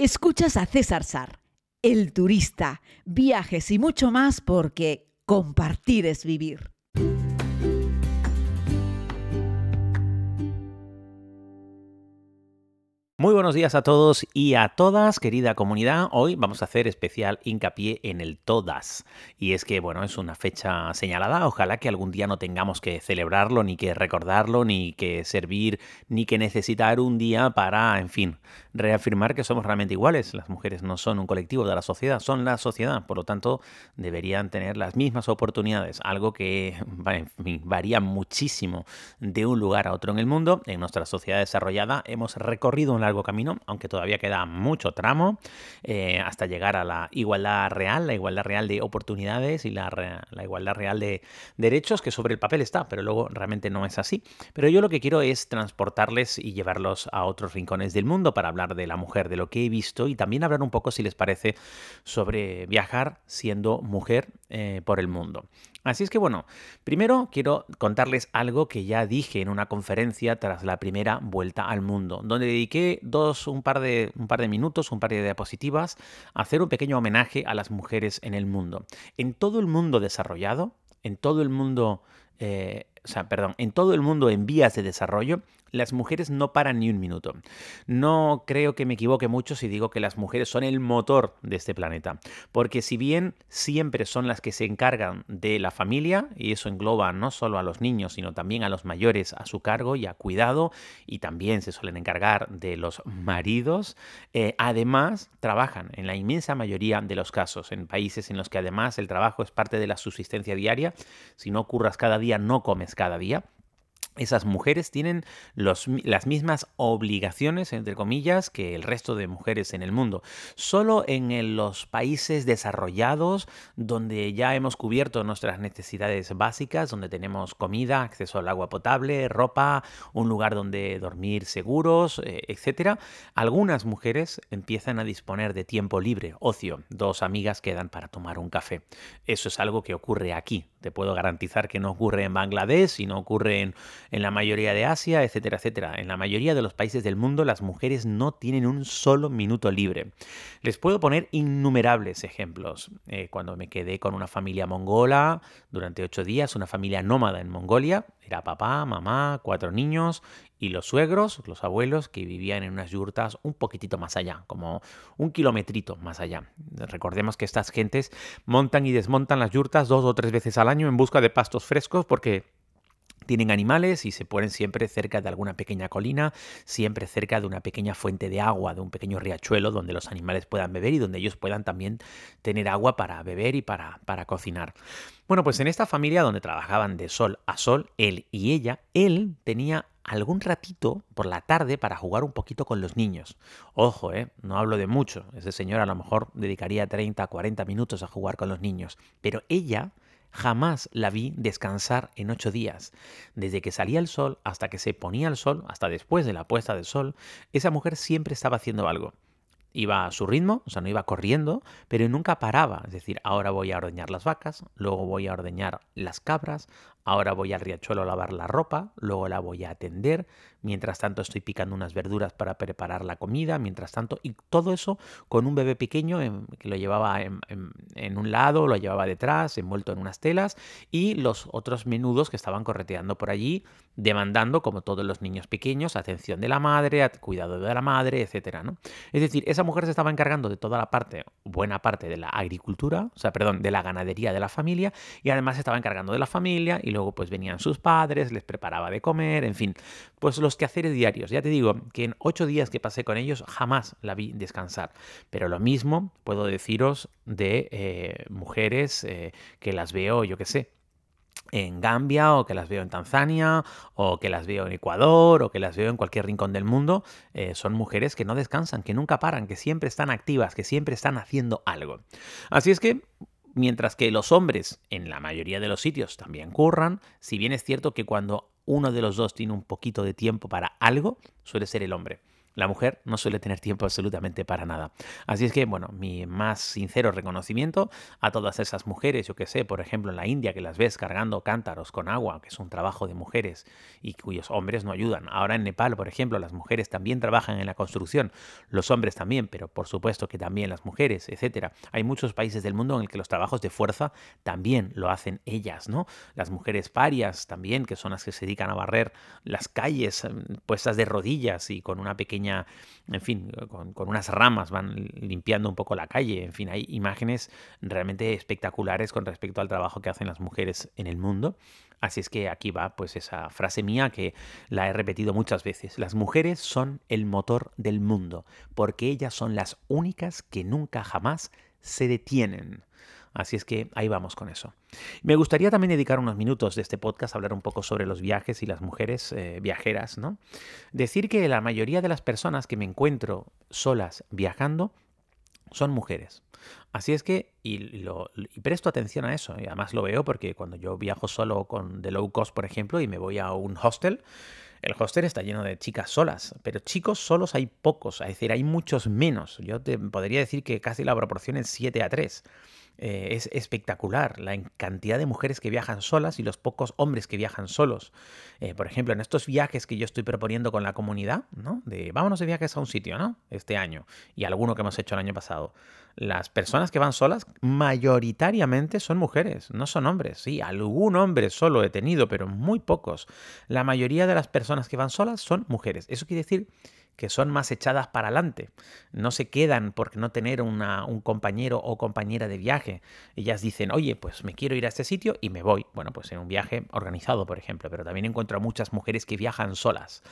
Escuchas a César Sar, el turista, viajes y mucho más porque compartir es vivir. Muy buenos días a todos y a todas, querida comunidad. Hoy vamos a hacer especial hincapié en el todas. Y es que, bueno, es una fecha señalada. Ojalá que algún día no tengamos que celebrarlo, ni que recordarlo, ni que servir, ni que necesitar un día para, en fin, reafirmar que somos realmente iguales. Las mujeres no son un colectivo de la sociedad, son la sociedad. Por lo tanto, deberían tener las mismas oportunidades. Algo que varía muchísimo de un lugar a otro en el mundo. En nuestra sociedad desarrollada hemos recorrido una largo camino, aunque todavía queda mucho tramo eh, hasta llegar a la igualdad real, la igualdad real de oportunidades y la igualdad real de derechos, que sobre el papel está, pero luego realmente no es así. Pero yo lo que quiero es transportarles y llevarlos a otros rincones del mundo para hablar de la mujer, de lo que he visto y también hablar un poco, si les parece, sobre viajar siendo mujer eh, por el mundo. Así es que bueno, primero quiero contarles algo que ya dije en una conferencia tras la primera vuelta al mundo, donde dediqué dos, un par de, un par de minutos, un par de diapositivas a hacer un pequeño homenaje a las mujeres en el mundo. En todo el mundo desarrollado, en todo el mundo, eh, o sea, perdón, en todo el mundo en vías de desarrollo, las mujeres no paran ni un minuto. No creo que me equivoque mucho si digo que las mujeres son el motor de este planeta, porque si bien siempre son las que se encargan de la familia, y eso engloba no solo a los niños, sino también a los mayores a su cargo y a cuidado, y también se suelen encargar de los maridos, eh, además trabajan en la inmensa mayoría de los casos, en países en los que además el trabajo es parte de la subsistencia diaria, si no curras cada día, no comes cada día esas mujeres tienen las mismas obligaciones, entre comillas, que el resto de mujeres en el mundo. Solo en los países desarrollados, donde ya hemos cubierto nuestras necesidades básicas, donde tenemos comida, acceso al agua potable, ropa, un lugar donde dormir seguros, eh, etc., algunas mujeres empiezan a disponer de tiempo libre, ocio. Dos amigas quedan para tomar un café. Eso es algo que ocurre aquí. Te puedo garantizar que no ocurre en Bangladesh y no ocurre en en la mayoría de Asia, etcétera, etcétera. En la mayoría de los países del mundo las mujeres no tienen un solo minuto libre. Les puedo poner innumerables ejemplos. Eh, cuando me quedé con una familia mongola durante ocho días, una familia nómada en Mongolia, era papá, mamá, cuatro niños y los suegros, los abuelos, que vivían en unas yurtas un poquitito más allá, como un kilometrito más allá. Recordemos que estas gentes montan y desmontan las yurtas dos o tres veces al año en busca de pastos frescos porque tienen animales y se ponen siempre cerca de alguna pequeña colina, siempre cerca de una pequeña fuente de agua, de un pequeño riachuelo donde los animales puedan beber y donde ellos puedan también tener agua para beber y para, para cocinar. Bueno, pues en esta familia donde trabajaban de sol a sol, él y ella, él tenía algún ratito por la tarde para jugar un poquito con los niños. Ojo, ¿eh? no hablo de mucho. Ese señor a lo mejor dedicaría 30, 40 minutos a jugar con los niños. Pero ella Jamás la vi descansar en ocho días. Desde que salía el sol hasta que se ponía el sol, hasta después de la puesta del sol, esa mujer siempre estaba haciendo algo. Iba a su ritmo, o sea, no iba corriendo, pero nunca paraba. Es decir, ahora voy a ordeñar las vacas, luego voy a ordeñar las cabras, ahora voy al riachuelo a lavar la ropa, luego la voy a atender, mientras tanto estoy picando unas verduras para preparar la comida, mientras tanto, y todo eso con un bebé pequeño que lo llevaba en, un lado, lo llevaba detrás, envuelto en unas telas, y los otros menudos que estaban correteando por allí, demandando, como todos los niños pequeños, atención de la madre, cuidado de la madre, etcétera, ¿no? Es decir, esa mujer se estaba encargando de toda la parte, buena parte de la agricultura, o sea, perdón, de la ganadería de la familia, y además se estaba encargando de la familia, y luego pues venían sus padres, les preparaba de comer, en fin, pues los quehaceres diarios. Ya te digo que en ocho días que pasé con ellos jamás la vi descansar. Pero lo mismo puedo deciros de eh, mujeres eh, que las veo, yo qué sé, en Gambia o que las veo en Tanzania o que las veo en Ecuador o que las veo en cualquier rincón del mundo, eh, son mujeres que no descansan, que nunca paran, que siempre están activas, que siempre están haciendo algo. Así es que mientras que los hombres en la mayoría de los sitios también curran, si bien es cierto que cuando uno de los dos tiene un poquito de tiempo para algo, suele ser el hombre. La mujer no suele tener tiempo absolutamente para nada. Así es que, bueno, mi más sincero reconocimiento a todas esas mujeres, yo que sé, por ejemplo, en la India, que las ves cargando cántaros con agua, que es un trabajo de mujeres y cuyos hombres no ayudan. Ahora en Nepal, por ejemplo, las mujeres también trabajan en la construcción, los hombres también, pero por supuesto que también las mujeres, etcétera. Hay muchos países del mundo en el que los trabajos de fuerza también lo hacen ellas, ¿no? Las mujeres parias también, que son las que se dedican a barrer las calles em, puestas de rodillas y con una pequeña, en fin, con, con unas ramas van limpiando un poco la calle. En fin, hay imágenes realmente espectaculares con respecto al trabajo que hacen las mujeres en el mundo. Así es que aquí va pues esa frase mía que la he repetido muchas veces. Las mujeres son el motor del mundo, porque ellas son las únicas que nunca jamás se detienen. Así es que ahí vamos con eso. Me gustaría también dedicar unos minutos de este podcast a hablar un poco sobre los viajes y las mujeres eh, viajeras, ¿no? Decir que la mayoría de las personas que me encuentro solas viajando son mujeres. Así es que, y, presto atención a eso, y además lo veo porque cuando yo viajo solo con de low cost, por ejemplo, y me voy a un hostel, el hostel está lleno de chicas solas, pero chicos solos hay pocos, es decir, hay muchos menos. Yo te podría decir que casi la proporción es 7 a 3. Eh, es espectacular la cantidad de mujeres que viajan solas y los pocos hombres que viajan solos. Eh, por ejemplo, en estos viajes que yo estoy proponiendo con la comunidad, ¿no? De vámonos de viajes a un sitio, ¿no? Este año y alguno que hemos hecho el año pasado. Las personas que van solas mayoritariamente son mujeres, no son hombres. Sí, algún hombre solo he tenido, pero muy pocos. La mayoría de las personas que van solas son mujeres. Eso quiere decir que son más echadas para adelante. No se quedan por no tener un compañero o compañera de viaje. Ellas dicen, oye, pues me quiero ir a este sitio y me voy. Bueno, pues en un viaje organizado, por ejemplo. Pero también encuentro a muchas mujeres que viajan solas.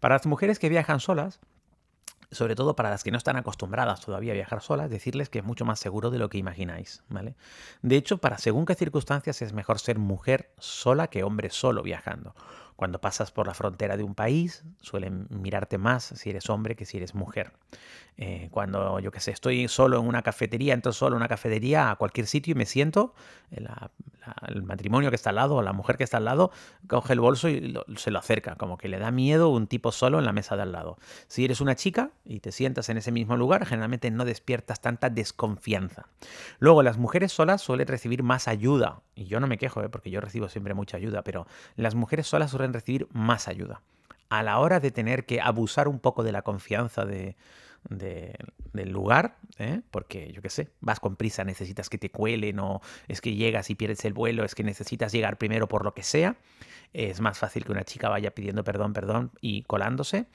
Para las mujeres que viajan solas, sobre todo para las que no están acostumbradas todavía a viajar solas, decirles que es mucho más seguro de lo que imagináis, ¿vale? De hecho, para según qué circunstancias es mejor ser mujer sola que hombre solo viajando. Cuando pasas por la frontera de un país, suelen mirarte más si eres hombre que si eres mujer. Eh, cuando, yo qué sé, estoy solo en una cafetería, entro solo en una cafetería a cualquier sitio y me siento, eh, el matrimonio que está al lado o la mujer que está al lado coge el bolso y se lo acerca, como que le da miedo un tipo solo en la mesa de al lado. Si eres una chica y te sientas en ese mismo lugar, generalmente no despiertas tanta desconfianza. Luego, las mujeres solas suelen recibir más ayuda, y yo no me quejo, ¿eh? porque yo recibo siempre mucha ayuda, pero las mujeres solas suelen recibir más ayuda. A la hora de tener que abusar un poco de la confianza de, del lugar, ¿eh? porque yo qué sé, vas con prisa, necesitas que te cuelen o es que llegas y pierdes el vuelo, es que necesitas llegar primero por lo que sea, es más fácil que una chica vaya pidiendo perdón, perdón y colándose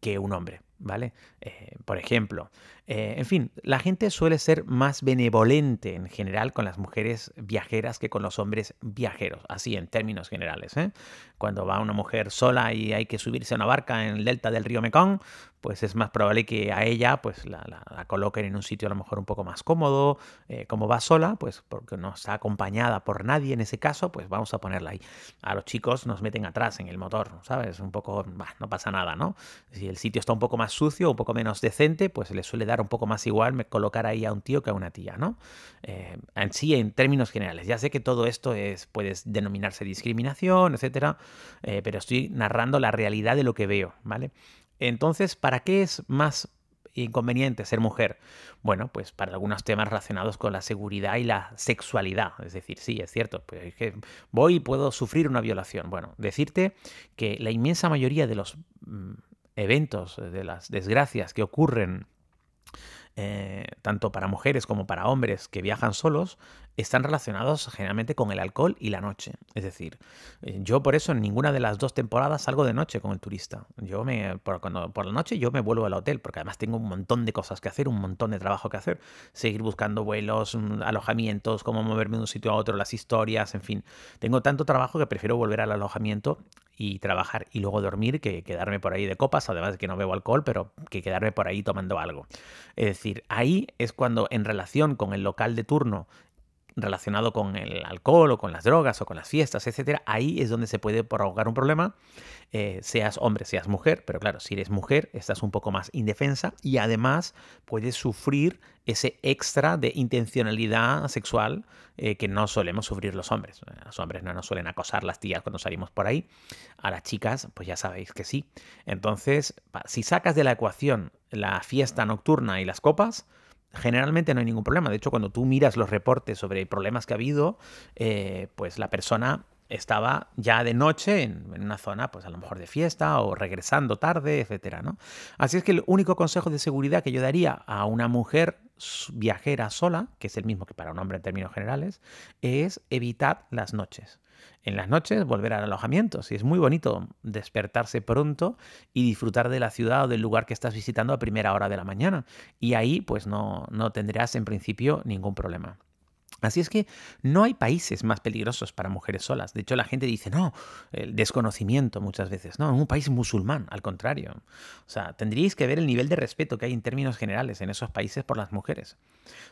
que un hombre. ¿Vale? Eh, por ejemplo, eh, en fin, la gente suele ser más benevolente en general con las mujeres viajeras que con los hombres viajeros, así en términos generales. ¿eh? Cuando va una mujer sola y hay que subirse a una barca en el delta del río Mekong, pues es más probable que a ella pues la, coloquen en un sitio a lo mejor un poco más cómodo. como va sola, pues porque no está acompañada por nadie en ese caso, pues vamos a ponerla ahí. A los chicos nos meten atrás en el motor, ¿sabes? Un poco, no pasa nada, ¿no? Si el sitio está un poco más sucio, un poco menos decente, pues le suele dar un poco más igual colocar ahí a un tío que a una tía, ¿no? Eh, en sí, en términos generales. Ya sé que todo esto es, puede denominarse discriminación, etcétera, eh, pero estoy narrando la realidad de lo que veo, ¿vale? Entonces, ¿para qué es más inconveniente ser mujer? Bueno, pues para algunos temas relacionados con la seguridad y la sexualidad. Es decir, sí, es cierto, pues que voy y puedo sufrir una violación. Bueno, decirte que la inmensa mayoría de los mm, eventos, de las desgracias que ocurren eh, tanto para mujeres como para hombres que viajan solos, están relacionados generalmente con el alcohol y la noche. Es decir, eh, yo por eso en ninguna de las dos temporadas salgo de noche con el turista. Yo me, por, cuando, por la noche yo me vuelvo al hotel, porque además tengo un montón de cosas que hacer, un montón de trabajo que hacer. Seguir buscando vuelos, mm, alojamientos, cómo moverme de un sitio a otro, las historias, en fin. Tengo tanto trabajo que prefiero volver al alojamiento y trabajar y luego dormir que quedarme por ahí de copas, además de que no bebo alcohol, pero que quedarme por ahí tomando algo. Es decir, ahí es cuando en relación con el local de turno relacionado con el alcohol o con las drogas o con las fiestas, etcétera, ahí es donde se puede provocar un problema, eh, seas hombre, seas mujer, pero claro, si eres mujer estás un poco más indefensa y además puedes sufrir ese extra de intencionalidad sexual eh, que no solemos sufrir los hombres. Los hombres no nos suelen acosar las tías cuando salimos por ahí, a las chicas pues ya sabéis que sí. Entonces, si sacas de la ecuación la fiesta nocturna y las copas, generalmente no hay ningún problema. De hecho, cuando tú miras los reportes sobre problemas que ha habido, eh, pues la persona estaba ya de noche en, una zona, pues a lo mejor de fiesta o regresando tarde, etcétera, ¿no? Así es que el único consejo de seguridad que yo daría a una mujer viajera sola, que es el mismo que para un hombre en términos generales, es evitar las noches. En las noches volver al alojamiento. Si es muy bonito despertarse pronto y disfrutar de la ciudad o del lugar que estás visitando a primera hora de la mañana. Y ahí pues no, no tendrás en principio ningún problema. Así es que no hay países más peligrosos para mujeres solas. De hecho, la gente dice, no, el desconocimiento muchas veces. No, en un país musulmán, al contrario. O sea, tendríais que ver el nivel de respeto que hay en términos generales en esos países por las mujeres.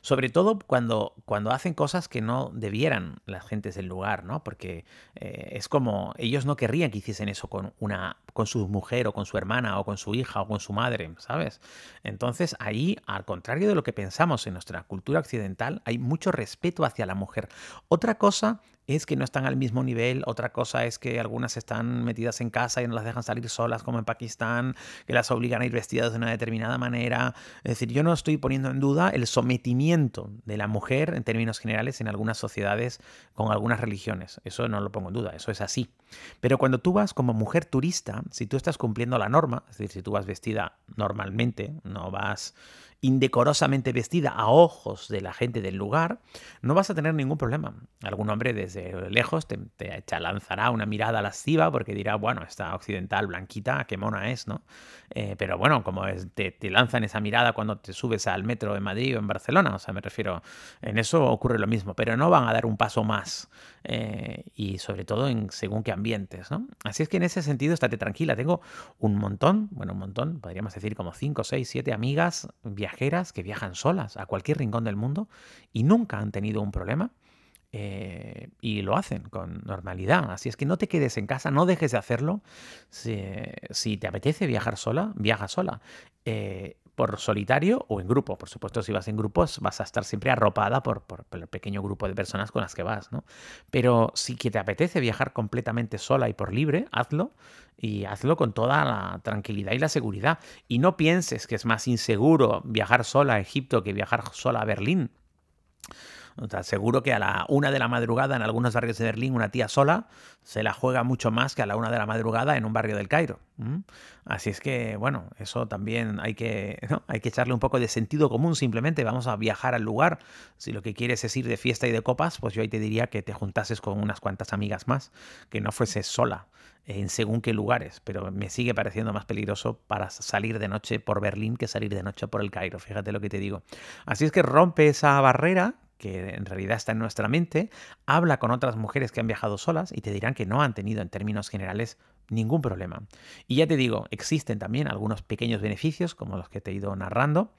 Sobre todo cuando, cuando hacen cosas que no debieran las gentes del lugar, ¿no? Porque eh, es como, ellos no querrían que hiciesen eso con, una, con su mujer o con su hermana o con su hija o con su madre, ¿sabes? Entonces, ahí, al contrario de lo que pensamos en nuestra cultura occidental, hay mucho respeto hacia la mujer. Otra cosa es que no están al mismo nivel, otra cosa es que algunas están metidas en casa y no las dejan salir solas, como en Pakistán, que las obligan a ir vestidas de una determinada manera. Es decir, yo no estoy poniendo en duda el sometimiento de la mujer en términos generales en algunas sociedades con algunas religiones. Eso no lo pongo en duda, eso es así. Pero cuando tú vas como mujer turista, si tú estás cumpliendo la norma, es decir, si tú vas vestida normalmente, no vas indecorosamente vestida a ojos de la gente del lugar, no vas a tener ningún problema. Algún hombre desde lejos te, lanzará una mirada lasciva porque dirá, bueno, esta occidental blanquita, qué mona es, ¿no? Eh, pero bueno, como te, lanzan esa mirada cuando te subes al metro en Madrid o en Barcelona, o sea, me refiero, en eso ocurre lo mismo, pero no van a dar un paso más eh, y sobre todo en según qué ambientes, ¿no? Así es que en ese sentido, estate tranquila, tengo un montón, bueno, un montón, podríamos decir como 5, 6, 7 amigas que viajan solas a cualquier rincón del mundo y nunca han tenido un problema. Eh, y lo hacen con normalidad. Así es que no te quedes en casa, no dejes de hacerlo. Si, te apetece viajar sola, viaja sola. Eh, por solitario o en grupo. Por supuesto, si vas en grupos, vas a estar siempre arropada por, por, el pequeño grupo de personas con las que vas, ¿no? Pero si que te apetece viajar completamente sola y por libre, hazlo y hazlo con toda la tranquilidad y la seguridad. Y no pienses que es más inseguro viajar sola a Egipto que viajar sola a Berlín. Seguro que a la una de la madrugada en algunos barrios de Berlín una tía sola se la juega mucho más que a la una de la madrugada en un barrio del Cairo. Así es que, bueno, eso también hay que, hay que echarle un poco de sentido común. Simplemente vamos a viajar al lugar. Si lo que quieres es ir de fiesta y de copas, pues yo ahí te diría que te juntases con unas cuantas amigas más, que no fueses sola en según qué lugares, pero me sigue pareciendo más peligroso para salir de noche por Berlín que salir de noche por el Cairo, fíjate lo que te digo. Así es que rompe esa barrera que en realidad está en nuestra mente, habla con otras mujeres que han viajado solas y te dirán que no han tenido en términos generales ningún problema. Y ya te digo, existen también algunos pequeños beneficios como los que te he ido narrando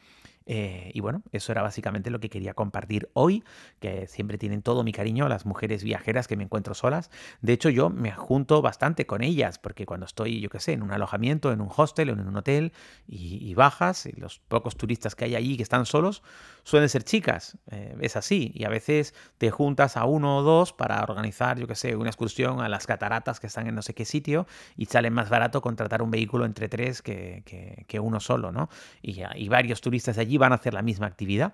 eh, y bueno, eso era básicamente lo que quería compartir hoy, que siempre tienen todo mi cariño las mujeres viajeras que me encuentro solas. De hecho, yo me junto bastante con ellas, porque cuando estoy, yo qué sé, en un alojamiento, en un hostel o en un hotel, y, bajas, y los pocos turistas que hay allí que están solos, suelen ser chicas. Eh, es así. Y a veces te juntas a uno o dos para organizar, yo qué sé, una excursión a las cataratas que están en no sé qué sitio, y sale más barato contratar un vehículo entre tres que, que, uno solo, ¿no? Y, y varios turistas de allí van a hacer la misma actividad.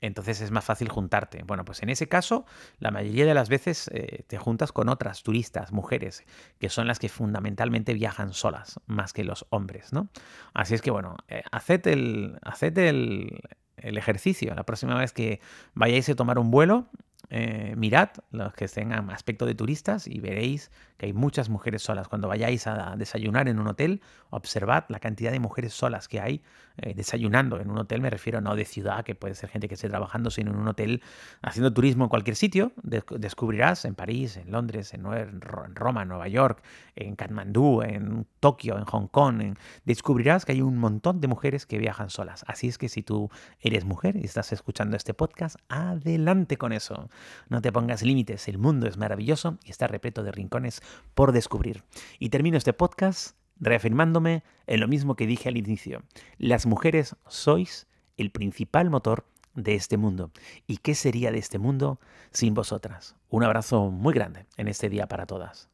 Entonces es más fácil juntarte. Bueno, pues en ese caso, la mayoría de las veces eh, te juntas con otras turistas, mujeres, que son las que fundamentalmente viajan solas, más que los hombres, ¿no? Así es que, bueno, eh, haced, el, el, el, ejercicio. La próxima vez que vayáis a tomar un vuelo, eh, mirad los que tengan aspecto de turistas y veréis que hay muchas mujeres solas. Cuando vayáis a desayunar en un hotel, observad la cantidad de mujeres solas que hay eh, desayunando en un hotel. Me refiero no de ciudad, que puede ser gente que esté trabajando, sino en un hotel haciendo turismo en cualquier sitio. descubrirás en París, en Londres, en, Roma, en Nueva York, en Katmandú, en Tokio, en Hong Kong. descubrirás que hay un montón de mujeres que viajan solas. Así es que si tú eres mujer y estás escuchando este podcast, adelante con eso. No te pongas límites. El mundo es maravilloso y está repleto de rincones por descubrir. Y termino este podcast reafirmándome en lo mismo que dije al inicio. Las mujeres sois el principal motor de este mundo. ¿Y qué sería de este mundo sin vosotras? Un abrazo muy grande en este día para todas.